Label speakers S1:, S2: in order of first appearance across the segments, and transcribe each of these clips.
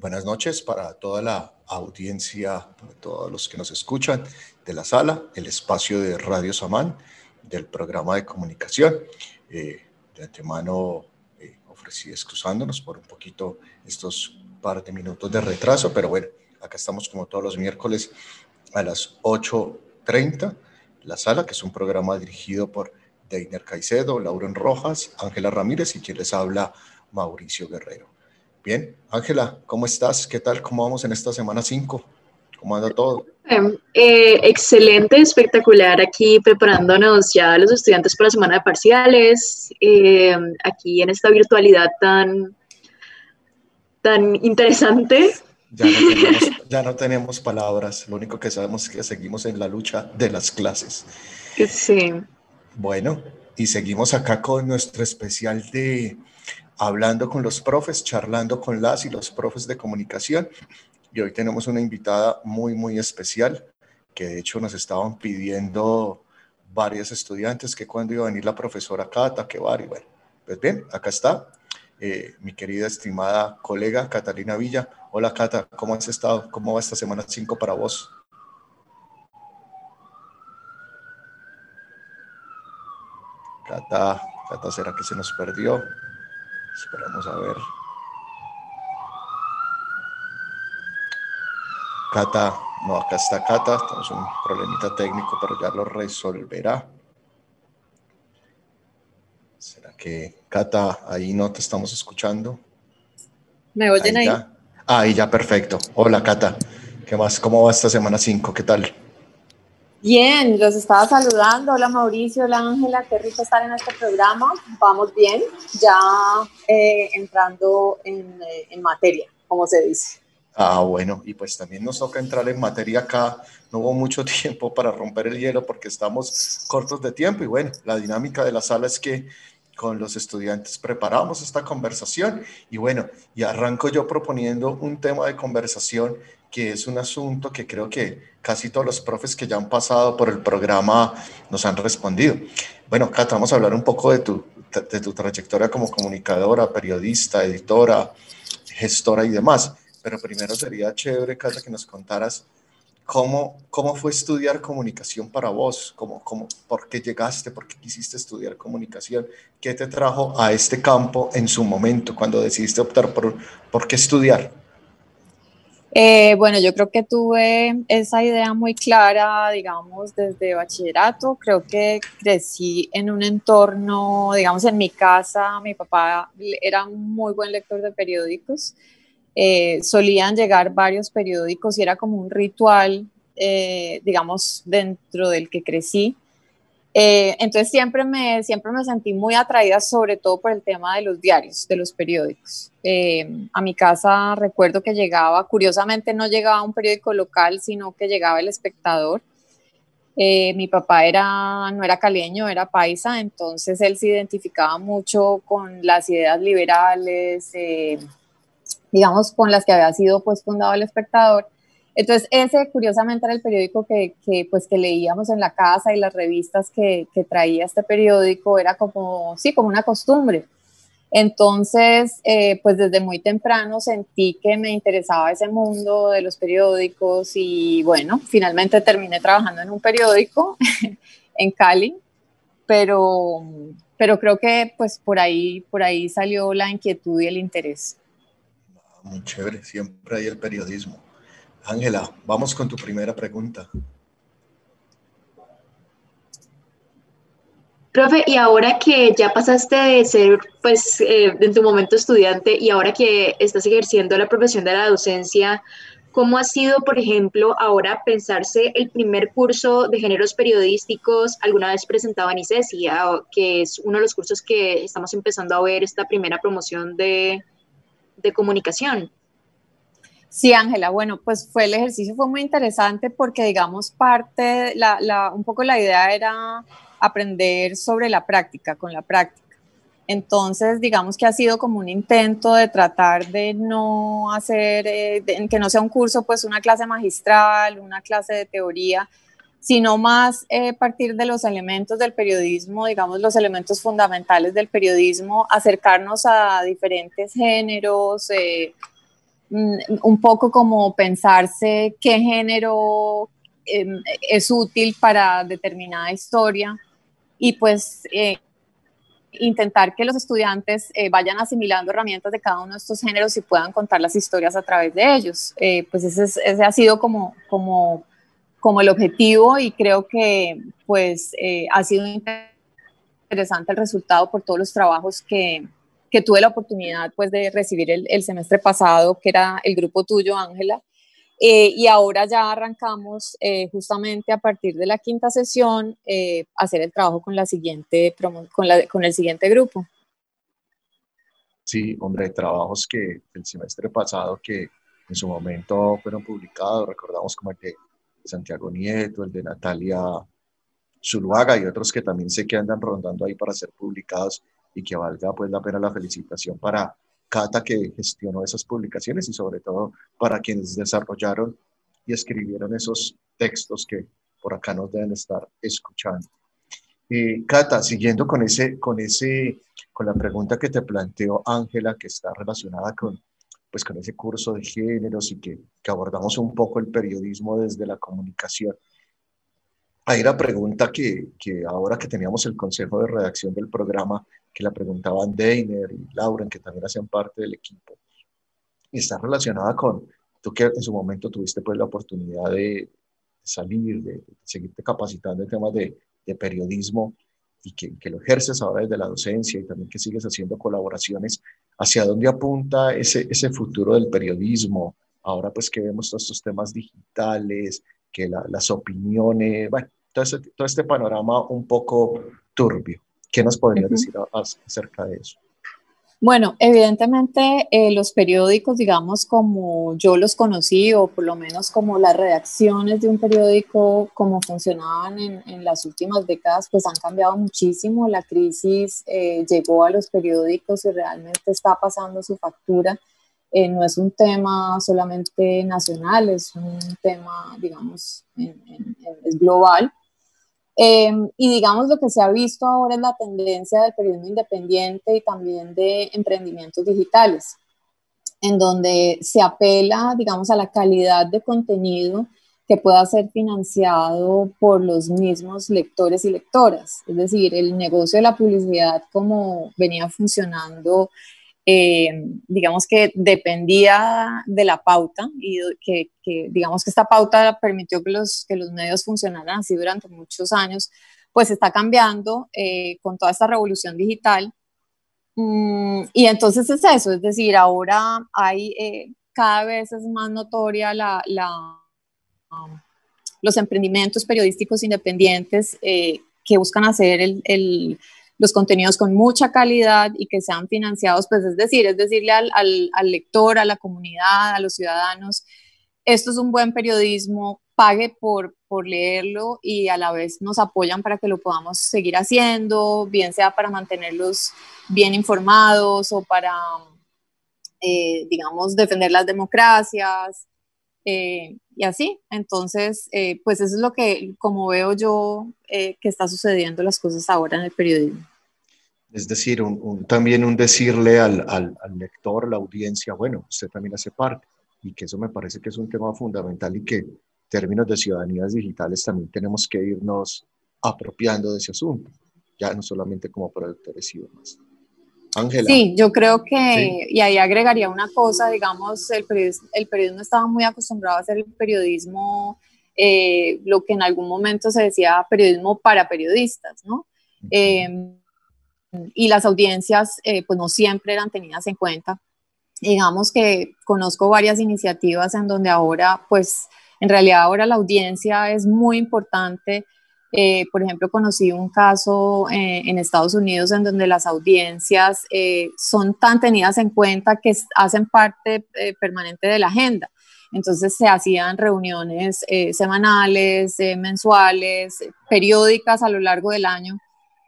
S1: Buenas noches para toda la audiencia, para todos los que nos escuchan de la sala, el espacio de Radio Samán, del programa de comunicación. Eh, de antemano eh, ofrecí excusándonos por un poquito estos par de minutos de retraso, pero bueno, acá estamos como todos los miércoles a las 8.30, la sala, que es un programa dirigido por Deiner Caicedo, Lauren Rojas, Ángela Ramírez y quien les habla, Mauricio Guerrero. Bien, Ángela, ¿cómo estás? ¿Qué tal? ¿Cómo vamos en esta semana 5? ¿Cómo anda todo?
S2: Eh, excelente, espectacular. Aquí preparándonos ya los estudiantes para la semana de parciales. Eh, aquí en esta virtualidad tan, tan interesante.
S1: Ya no, tenemos, ya no tenemos palabras. Lo único que sabemos es que seguimos en la lucha de las clases.
S2: Sí.
S1: Bueno, y seguimos acá con nuestro especial de hablando con los profes, charlando con las y los profes de comunicación. Y hoy tenemos una invitada muy, muy especial, que de hecho nos estaban pidiendo varios estudiantes que cuando iba a venir la profesora Cata, que va, y bueno, pues bien, acá está eh, mi querida estimada colega Catalina Villa. Hola Cata, ¿cómo has estado? ¿Cómo va esta semana 5 para vos? Cata, Cata, ¿será que se nos perdió? Esperamos a ver. Cata, no, acá está Cata, tenemos un problemita técnico, pero ya lo resolverá. ¿Será que Cata, ahí no te estamos escuchando?
S2: ¿Me oyen ahí?
S1: Ahí ahí ya, perfecto. Hola Cata, ¿qué más? ¿Cómo va esta semana 5? ¿Qué tal?
S3: Bien, los estaba saludando. Hola Mauricio, hola Ángela, qué rico estar en este programa. Vamos bien, ya eh, entrando en, eh, en, materia, como se dice.
S1: Ah, bueno, y pues también nos toca entrar en materia acá. No hubo mucho tiempo para romper el hielo porque estamos cortos de tiempo y bueno, la dinámica de la sala es que con los estudiantes preparamos esta conversación y bueno, y arranco yo proponiendo un tema de conversación que es un asunto que creo que casi todos los profes que ya han pasado por el programa nos han respondido. Bueno, Cata, vamos a hablar un poco de tu, de tu trayectoria como comunicadora, periodista, editora, gestora y demás. Pero primero sería chévere, Cata, que nos contaras cómo, cómo fue estudiar comunicación para vos, cómo, cómo, por qué llegaste, por qué quisiste estudiar comunicación, qué te trajo a este campo en su momento, cuando decidiste optar por, por qué estudiar.
S3: Eh, bueno, yo creo que tuve esa idea muy clara, digamos, desde bachillerato. Creo que crecí en un entorno, digamos, en mi casa, mi papá era un muy buen lector de periódicos. Eh, solían llegar varios periódicos y era como un ritual, eh, digamos, dentro del que crecí. Eh, entonces siempre me, siempre me sentí muy atraída, sobre todo por el tema de los diarios, de los periódicos. Eh, a mi casa recuerdo que llegaba, curiosamente no llegaba un periódico local, sino que llegaba el espectador. Eh, mi papá era, no era caleño, era paisa, entonces él se identificaba mucho con las ideas liberales, digamos, con las que había sido pues fundado el espectador. Entonces, ese curiosamente era el periódico que, que, pues, que leíamos en la casa y las revistas que, que, traía este periódico, era como, sí, como una costumbre. Entonces, eh, pues desde muy temprano sentí que me interesaba ese mundo de los periódicos y bueno, finalmente terminé trabajando en un periódico en Cali, pero, pero creo que pues por ahí, por ahí salió la inquietud y el interés.
S1: Muy chévere, siempre hay el periodismo. Ángela, vamos con tu primera pregunta.
S2: Profe, y ahora que ya pasaste de ser, pues, eh, en tu momento estudiante y ahora que estás ejerciendo la profesión de la docencia, ¿cómo ha sido, por ejemplo, ahora pensarse el primer curso de géneros periodísticos alguna vez presentado en ICESIA, que es uno de los cursos que estamos empezando a ver esta primera promoción de, de comunicación?
S3: Sí, Ángela, bueno, pues fue el ejercicio fue muy interesante porque digamos parte, la, la, un poco la idea era aprender sobre la práctica, con la práctica. Entonces, digamos que ha sido como un intento de tratar de no hacer, eh, que no sea un curso, pues una clase magistral, una clase de teoría, sino más eh, partir de los elementos del periodismo, digamos los elementos fundamentales del periodismo, acercarnos a diferentes géneros, eh, mm, un poco como pensarse qué género em, es útil para determinada historia y pues eh, intentar que los estudiantes eh, vayan asimilando herramientas de cada uno de estos géneros y puedan contar las historias a través de ellos. Pues ese, ese, ha sido como, como, como el objetivo y creo que pues ha sido interesante el resultado por todos los trabajos que, que tuve la oportunidad pues de recibir el, el semestre pasado, que era el grupo tuyo, Ángela, eh, y ahora ya arrancamos eh, justamente a partir de la quinta sesión eh, hacer el trabajo con, la siguiente, con, la, con el siguiente grupo.
S1: Sí, hombre, trabajos que el semestre pasado que en su momento fueron publicados, recordamos como el de Santiago Nieto, el de Natalia Zuluaga y otros que también sé que andan rondando ahí para ser publicados y que valga pues la pena la felicitación para Cata que gestionó esas publicaciones y sobre todo para quienes desarrollaron y escribieron esos textos que por acá nos deben estar escuchando. Eh, Cata, siguiendo con ese, con ese, con la pregunta que te planteó Ángela, que está relacionada con, pues, con ese curso de géneros y que, que abordamos un poco el periodismo desde la comunicación. Hay una pregunta que, que ahora que teníamos el consejo de redacción del programa, que la preguntaban Deiner y Lauren, que también hacían parte del equipo. Y está relacionada con, tú que en su momento tuviste pues la oportunidad de salir, de, seguirte capacitando en temas de, de periodismo y que, que, lo ejerces ahora desde la docencia y también que sigues haciendo colaboraciones, ¿hacia dónde apunta ese, ese futuro del periodismo? Ahora pues que vemos todos estos temas digitales, que las opiniones, bueno, todo, todo este panorama un poco turbio. ¿Qué nos podrías decir acerca de eso?
S3: Bueno, evidentemente eh, los periódicos, digamos, como yo los conocí, o por lo menos como las redacciones de un periódico, como funcionaban en, las últimas décadas, pues han cambiado muchísimo. La crisis eh, llegó a los periódicos y realmente está pasando su factura. Eh, no es un tema solamente nacional, es un tema, digamos, es global. Em, y digamos lo que se ha visto ahora es la tendencia del periodismo independiente y también de emprendimientos digitales, en donde se apela, digamos, a la calidad de contenido que pueda ser financiado por los mismos lectores y lectoras. Es decir, el negocio de la publicidad como venía funcionando eh, digamos que dependía de la pauta y que, digamos que esta pauta permitió que los, que los medios funcionaran así durante muchos años, pues está cambiando eh, con toda esta revolución digital. Mm, y entonces es eso, es decir, ahora hay eh, cada vez es más notoria la, la um, los emprendimientos periodísticos independientes que buscan hacer el, el los contenidos con mucha calidad y que sean financiados, pues es decir, es decirle al, al, lector, a la comunidad, a los ciudadanos, esto es un buen periodismo, pague por, por leerlo y a la vez nos apoyan para que lo podamos seguir haciendo, bien sea para mantenerlos bien informados o para, eh, digamos, defender las democracias. Eh, y así, entonces, eh, pues eso es lo que, como veo yo, que está sucediendo las cosas ahora en el periodismo.
S1: Es decir, también un decirle al, al, lector, la audiencia, bueno, usted también hace parte, y que eso me parece que es un tema fundamental y que en términos de ciudadanías digitales también tenemos que irnos apropiando de ese asunto, ya no solamente como productores y demás.
S3: Ángela. Sí, yo creo que, y ahí agregaría una cosa, digamos, el periodismo, el periodismo estaba muy acostumbrado a hacer el periodismo, eh, lo que en algún momento se decía periodismo para periodistas, ¿no? y las audiencias eh, pues no siempre eran tenidas en cuenta. Digamos que conozco varias iniciativas en donde ahora pues en realidad ahora la audiencia es muy importante. Eh, por ejemplo, conocí un caso eh, en Estados Unidos en donde las audiencias son tan tenidas en cuenta que hacen parte permanente de la agenda. Entonces se hacían reuniones semanales, mensuales, periódicas a lo largo del año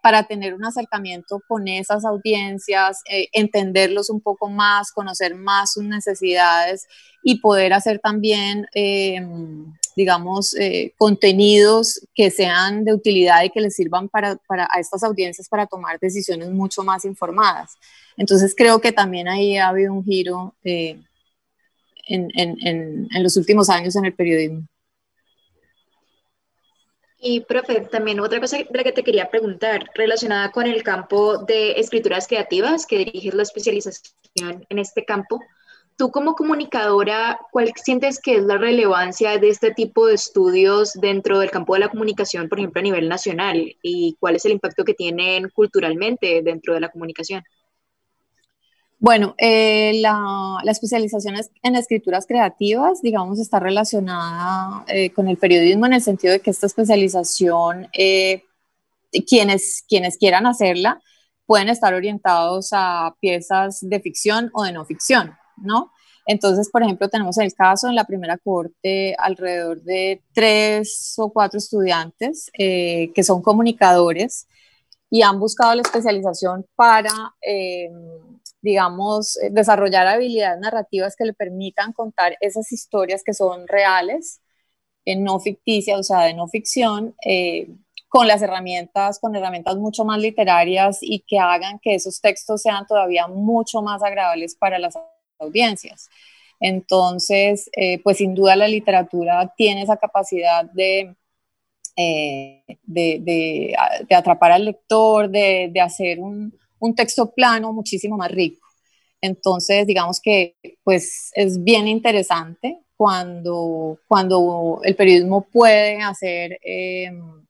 S3: para tener un acercamiento con esas audiencias, eh, entenderlos un poco más, conocer más sus necesidades y poder hacer también, em, digamos, eh, contenidos que sean de utilidad y que les sirvan para, para, a estas audiencias para tomar decisiones mucho más informadas. Entonces creo que también ahí ha habido un giro eh, en, los últimos años en el periodismo.
S2: Y, profe, también otra cosa de la que te quería preguntar, relacionada con el campo de escrituras creativas, que diriges la especialización en este campo, tú como comunicadora, ¿cuál sientes que es la relevancia de este tipo de estudios dentro del campo de la comunicación, por ejemplo, a nivel nacional? ¿Y cuál es el impacto que tienen culturalmente dentro de la comunicación?
S3: Bueno, eh, la, especialización en escrituras creativas, digamos, está relacionada eh, con el periodismo en el sentido de que esta especialización, eh, quienes, quienes quieran hacerla, pueden estar orientados a piezas de ficción o de no ficción, ¿no? Entonces, por ejemplo, tenemos el caso en la primera corte alrededor de tres o cuatro estudiantes que son comunicadores y han buscado la especialización para digamos, eh, desarrollar habilidades narrativas que le permitan contar esas historias que son reales, en no ficticias, o sea, de no ficción, eh, con las herramientas, con herramientas mucho más literarias y que hagan que esos textos sean todavía mucho más agradables para las audiencias. Entonces, eh, pues sin duda la literatura tiene esa capacidad de, de, atrapar al lector, de, de hacer un, un texto plano muchísimo más rico. Entonces, digamos que pues es bien interesante cuando, cuando el periodismo puede hacer em,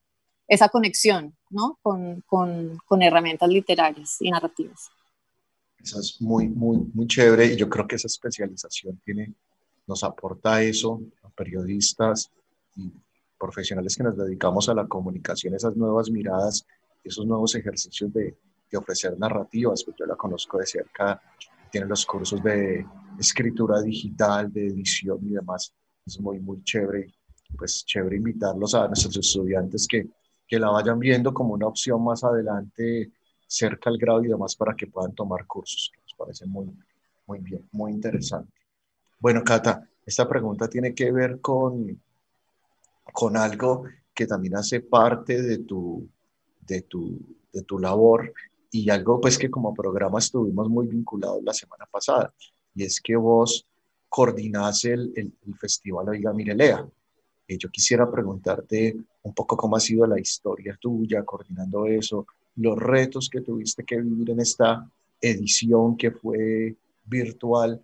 S3: esa conexión ¿no? con, con, con, herramientas literarias y narrativas.
S1: Eso es muy, muy, muy chévere y yo creo que esa especialización tiene, nos aporta eso a periodistas y profesionales que nos dedicamos a la comunicación, esas nuevas miradas, esos nuevos ejercicios de, de ofrecer narrativas, pues yo la conozco de cerca, tiene los cursos de escritura digital, de edición y demás. Es muy, muy chévere. Pues chévere invitarlos a nuestros estudiantes que, que la vayan viendo como una opción más adelante cerca al grado y demás para que puedan tomar cursos. Nos parece muy, muy bien, muy interesante. Bueno, Cata, esta pregunta tiene que ver con, con algo que también hace parte de tu, de tu, de tu labor y algo pues que como programa estuvimos muy vinculados la semana pasada, y es que vos coordinás el, el, Festival Oiga Mirelea. Eh, yo quisiera preguntarte un poco cómo ha sido la historia tuya coordinando eso, los retos que tuviste que vivir en esta edición que fue virtual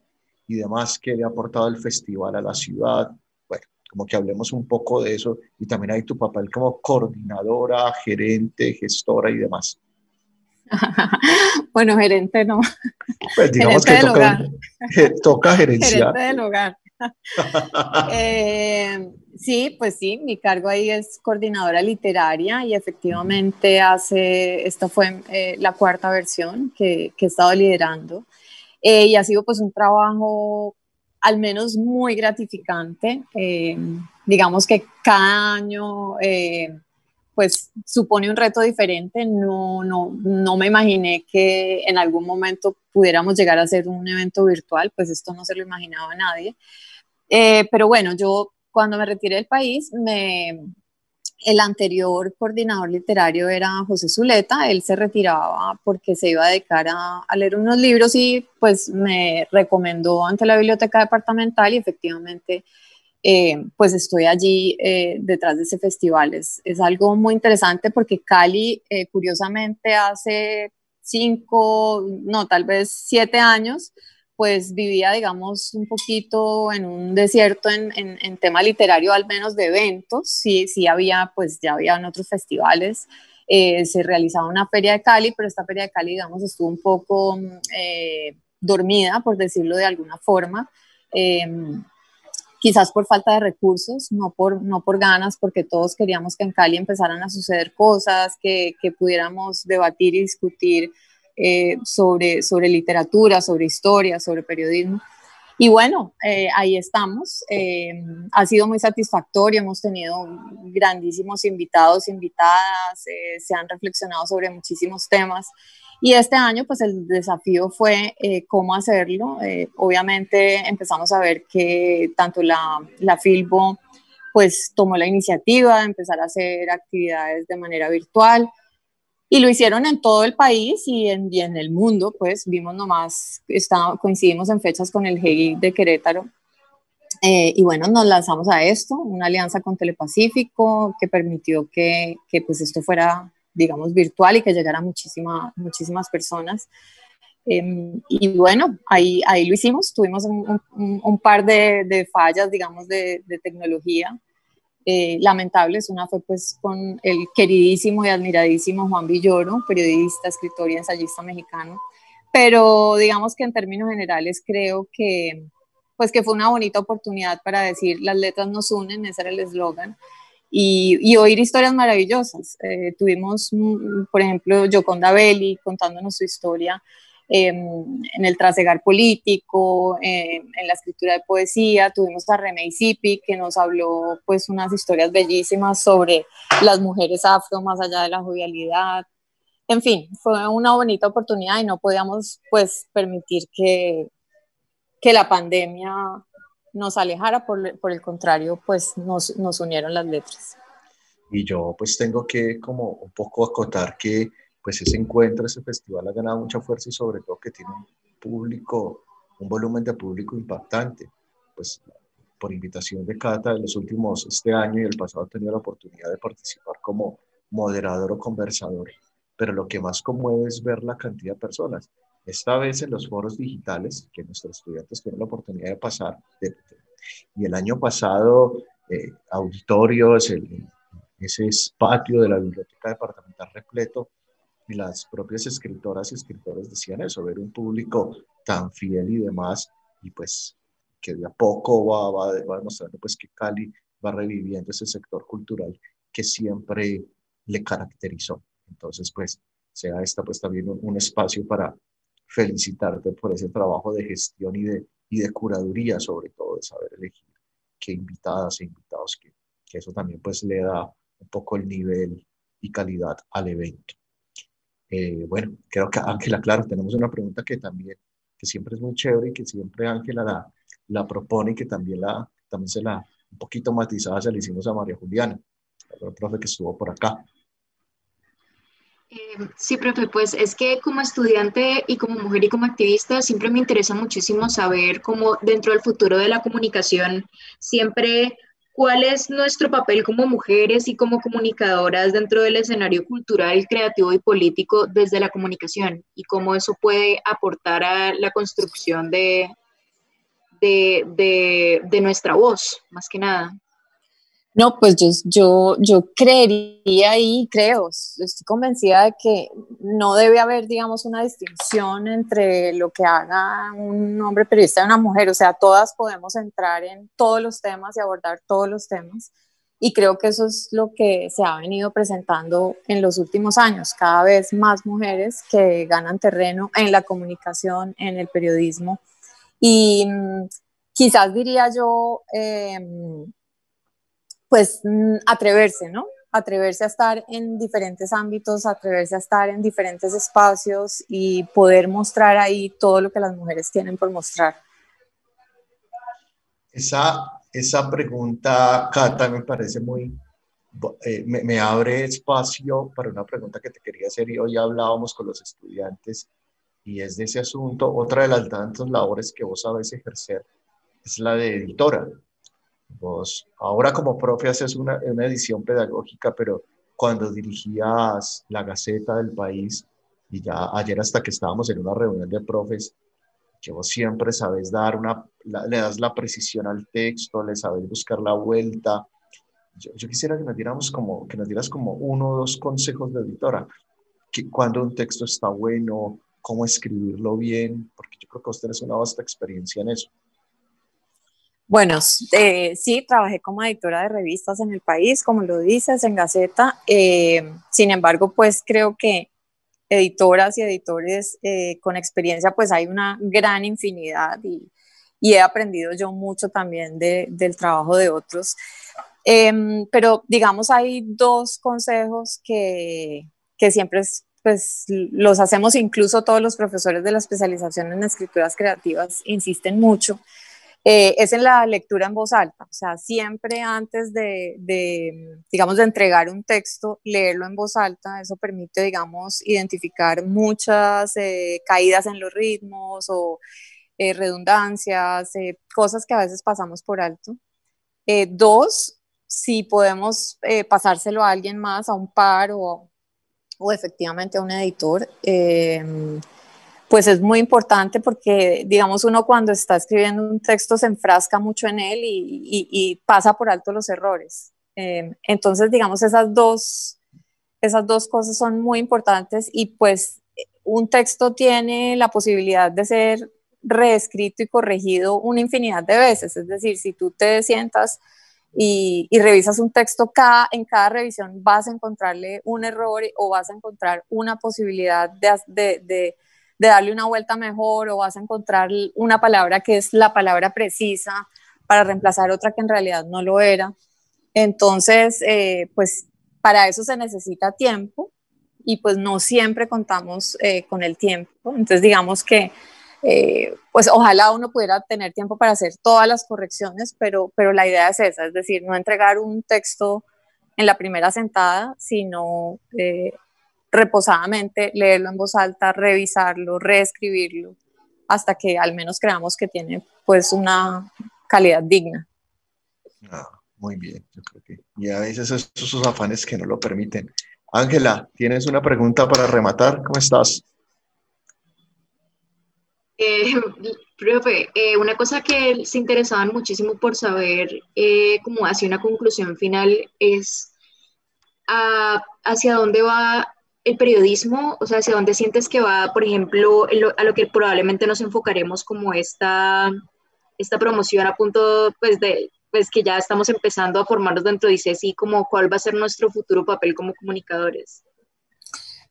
S1: y demás que le ha aportado el festival a la ciudad. Bueno, como que hablemos un poco de eso y también hay tu papel como coordinadora, gerente, gestora y demás.
S3: bueno, gerente no.
S1: Pues digamos que toca, toca gerenciar.
S3: Gerente del hogar. Eh, sí, pues sí, mi cargo ahí es coordinadora literaria y efectivamente hace, esta fue eh, la cuarta versión que, que he estado liderando eh, y ha sido pues un trabajo al menos muy gratificante. digamos que cada año pues supone un reto diferente. No, no, no me imaginé que en algún momento pudiéramos llegar a hacer un evento virtual, pues esto no se lo imaginaba nadie. Eh, pero bueno, yo cuando me retiré del país, me, el anterior coordinador literario era José Zuleta, él se retiraba porque se iba a dedicar a, a, leer unos libros y pues me recomendó ante la biblioteca departamental y efectivamente eh, pues estoy allí eh, detrás de ese festival. Es, es, algo muy interesante porque Cali, eh, curiosamente, hace cinco, no, tal vez siete años, pues vivía, digamos, un poquito en un desierto en, en, tema literario, al menos de eventos. Sí, sí había, pues ya había en otros festivales. se realizaba una feria de Cali, pero esta feria de Cali, digamos, estuvo un poco dormida, por decirlo de alguna forma quizás por falta de recursos, no por, no por ganas, porque todos queríamos que en Cali empezaran a suceder cosas, que, que pudiéramos debatir y discutir eh, sobre, sobre literatura, sobre historia, sobre periodismo. Y bueno, eh, ahí estamos. Eh, ha sido muy satisfactorio, hemos tenido grandísimos invitados, invitadas, se han reflexionado sobre muchísimos temas y este año, pues el desafío fue cómo hacerlo. Obviamente empezamos a ver que tanto la, la Filbo, pues tomó la iniciativa de empezar a hacer actividades de manera virtual y lo hicieron en todo el país y en, y en el mundo, pues vimos nomás, está, coincidimos en fechas con el GEI de Querétaro. Eh, y bueno, nos lanzamos a esto, una alianza con Telepacífico que permitió que, que, pues esto fuera, digamos, virtual y que llegara a muchísima, muchísimas personas. Em, y bueno, ahí, ahí lo hicimos, tuvimos un, un, par de, de, fallas, digamos, de, de tecnología eh, lamentables. Una fue pues con el queridísimo y admiradísimo Juan Villoro, periodista, escritor y ensayista mexicano. Pero digamos que en términos generales creo que pues que fue una bonita oportunidad para decir las letras nos unen, ese era el eslogan, y, y, oír historias maravillosas. Eh, tuvimos, mm, por ejemplo, Joconda Belli contándonos su historia em, en el trasegar político, em, en la escritura de poesía. Tuvimos a René Zipi, que nos habló pues unas historias bellísimas sobre las mujeres afro más allá de la jovialidad. En fin, fue una bonita oportunidad y no podíamos pues permitir que, que la pandemia nos alejara, por, por el contrario, pues nos, nos, unieron las letras.
S1: Y yo pues tengo que como un poco acotar que pues ese encuentro, ese festival ha ganado mucha fuerza y sobre todo que tiene un público, un volumen de público impactante. Pues por invitación de Cata, en los últimos, este año y el pasado he tenido la oportunidad de participar como moderador o conversador, pero lo que más conmueve es ver la cantidad de personas esta vez en los foros digitales que nuestros estudiantes tienen la oportunidad de pasar. y el año pasado, eh, auditorios, ese patio de la biblioteca departamental repleto, y las propias escritoras y escritores decían eso, ver un público tan fiel y demás, y pues que de a poco va, va, demostrando pues que Cali va reviviendo ese sector cultural que siempre le caracterizó. Entonces, pues, sea esta pues también un espacio para felicitarte por ese trabajo de gestión y de, y de curaduría, sobre todo, de saber elegir qué invitadas e invitados, que, que eso también pues le da un poco el nivel y calidad al evento. Eh, bueno, creo que Ángela, claro, tenemos una pregunta que también, que siempre es muy chévere y que siempre Ángela la, propone y que también, la, también se la, un poquito matizada se la hicimos a María Juliana, la profe que estuvo por acá.
S2: Eh, sí, profe, pues es que como estudiante y como mujer y como activista siempre me interesa muchísimo saber cómo dentro del futuro de la comunicación siempre cuál es nuestro papel como mujeres y como comunicadoras dentro del escenario cultural, creativo y político desde la comunicación y cómo eso puede aportar a la construcción de, de, de nuestra voz, más que nada.
S3: No, pues yo, yo, yo creería y creo, estoy convencida de que no debe haber, digamos, una distinción entre lo que haga un hombre periodista y una mujer, o sea, todas podemos entrar en todos los temas y abordar todos los temas. Y creo que eso es lo que se ha venido presentando en los últimos años, cada vez más mujeres que ganan terreno en la comunicación, en el periodismo. Y mm, quizás diría yo... Eh, pues mm, atreverse, ¿no? Atreverse a estar en diferentes ámbitos, atreverse a estar en diferentes espacios y poder mostrar ahí todo lo que las mujeres tienen por mostrar.
S1: Esa, esa pregunta, Cata, me parece muy, eh, me, me, abre espacio para una pregunta que te quería hacer y hoy hablábamos con los estudiantes y es de ese asunto. Otra de las tantas labores que vos sabes ejercer es la de editora. Vos ahora como profe haces una, una edición pedagógica, pero cuando dirigías la Gaceta del País, y ya ayer hasta que estábamos en una reunión de profes, que vos siempre sabes dar una, le das la precisión al texto, le sabes buscar la vuelta. Yo, yo, quisiera que nos diéramos como, que nos dieras como uno o dos consejos de editora, que cuando un texto está bueno, cómo escribirlo bien, porque yo creo que vos tenés una vasta experiencia en eso.
S3: Bueno, eh, sí, trabajé como editora de revistas en el país, como lo dices, en Gaceta. Eh, sin embargo, pues creo que editoras y editores eh, con experiencia, pues hay una gran infinidad y, he aprendido yo mucho también del trabajo de otros. Em, pero digamos, hay dos consejos que, que siempre pues los hacemos incluso todos los profesores de la especialización en escrituras creativas, insisten mucho. Eh, es en la lectura en voz alta, o sea, siempre antes de, digamos, de entregar un texto, leerlo en voz alta, eso permite, digamos, identificar muchas eh, caídas en los ritmos o eh, redundancias, eh, cosas que a veces pasamos por alto. dos, si podemos pasárselo a alguien más, a un par o, o efectivamente a un editor, pues es muy importante porque, digamos, uno cuando está escribiendo un texto se enfrasca mucho en él y, pasa por alto los errores. Eh, entonces, digamos, esas dos, esas dos cosas son muy importantes y pues un texto tiene la posibilidad de ser reescrito y corregido una infinidad de veces. Es decir, si tú te sientas y, revisas un texto, cada, en cada revisión vas a encontrarle un error o vas a encontrar una posibilidad de darle una vuelta mejor o vas a encontrar una palabra que es la palabra precisa para reemplazar otra que en realidad no lo era. Entonces, eh, pues para eso se necesita tiempo y pues no siempre contamos eh, con el tiempo. Entonces, digamos que, eh, pues ojalá uno pudiera tener tiempo para hacer todas las correcciones, pero, pero la idea es esa, es decir, no entregar un texto en la primera sentada, sino reposadamente, leerlo en voz alta, revisarlo, reescribirlo, hasta que al menos creamos que tiene pues una calidad digna.
S1: Ah, muy bien, yo creo que. Y a veces estos sus afanes que no lo permiten. Ángela, ¿tienes una pregunta para rematar? ¿Cómo estás?
S2: Eh, profe, eh, una cosa que se interesaban muchísimo por saber, eh, como hacia una conclusión final, es ah, hacia dónde va el periodismo, o sea, hacia dónde sientes que va, por ejemplo, a lo que probablemente nos enfocaremos como esta, esta promoción a punto, pues, de, pues, que ya estamos empezando a formarnos dentro de ICESI, como cuál va a ser nuestro futuro papel como comunicadores?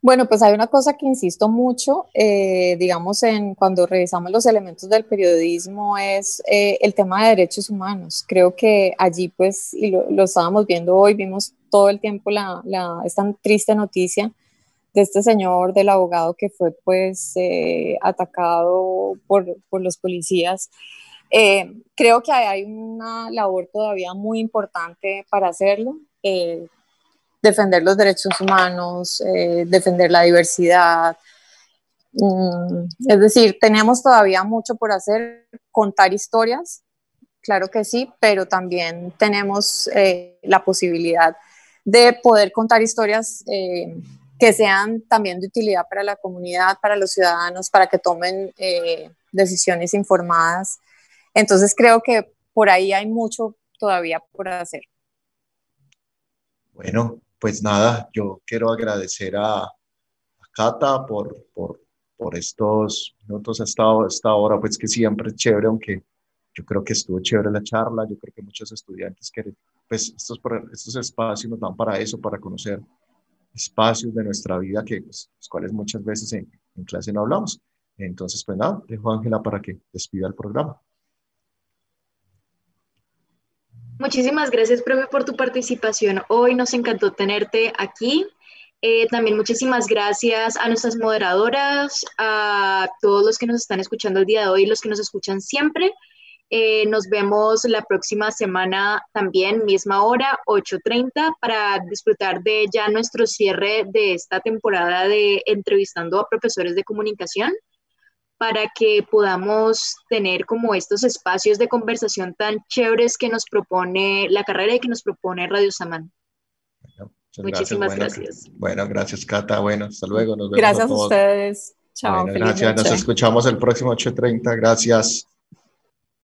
S3: Bueno, pues hay una cosa que insisto mucho, eh, digamos, en cuando revisamos los elementos del periodismo, es eh, el tema de derechos humanos. Creo que allí, pues, y lo, lo estábamos viendo hoy, vimos todo el tiempo la, la, esta triste noticia de este señor, del abogado que fue pues eh, atacado por, por, los policías. Eh, creo que hay una labor todavía muy importante para hacerlo. Eh, defender los derechos humanos, defender la diversidad. Mm, es decir, tenemos todavía mucho por hacer, contar historias, claro que sí, pero también tenemos la posibilidad de poder contar historias que sean también de utilidad para la comunidad, para los ciudadanos, para que tomen eh, decisiones informadas. Entonces creo que por ahí hay mucho todavía por hacer.
S1: Bueno, pues nada, yo quiero agradecer a, Cata por, por, por, estos minutos hasta esta hora, pues que siempre es chévere, aunque yo creo que estuvo chévere la charla, yo creo que muchos estudiantes quieren, pues estos, estos espacios nos dan para eso, para conocer espacios de nuestra vida que, pues, los cuales muchas veces en, clase no hablamos. Entonces, pues nada, dejo a Ángela para que despida el programa.
S2: Muchísimas gracias, profe, por tu participación. Hoy nos encantó tenerte aquí. Eh, también muchísimas gracias a nuestras moderadoras, a todos los que nos están escuchando el día de hoy, los que nos escuchan siempre. Eh, nos vemos la próxima semana también, misma hora, 8.30, para disfrutar de ya nuestro cierre de esta temporada de entrevistando a profesores de comunicación, para que podamos tener como estos espacios de conversación tan chéveres que nos propone la carrera y que nos propone Radio Samán. Muchísimas gracias.
S1: Bueno, gracias, Cata. Bueno, hasta luego.
S3: Nos vemos gracias a, ustedes. Chao.
S1: gracias. Nos escuchamos el próximo 8.30. Gracias.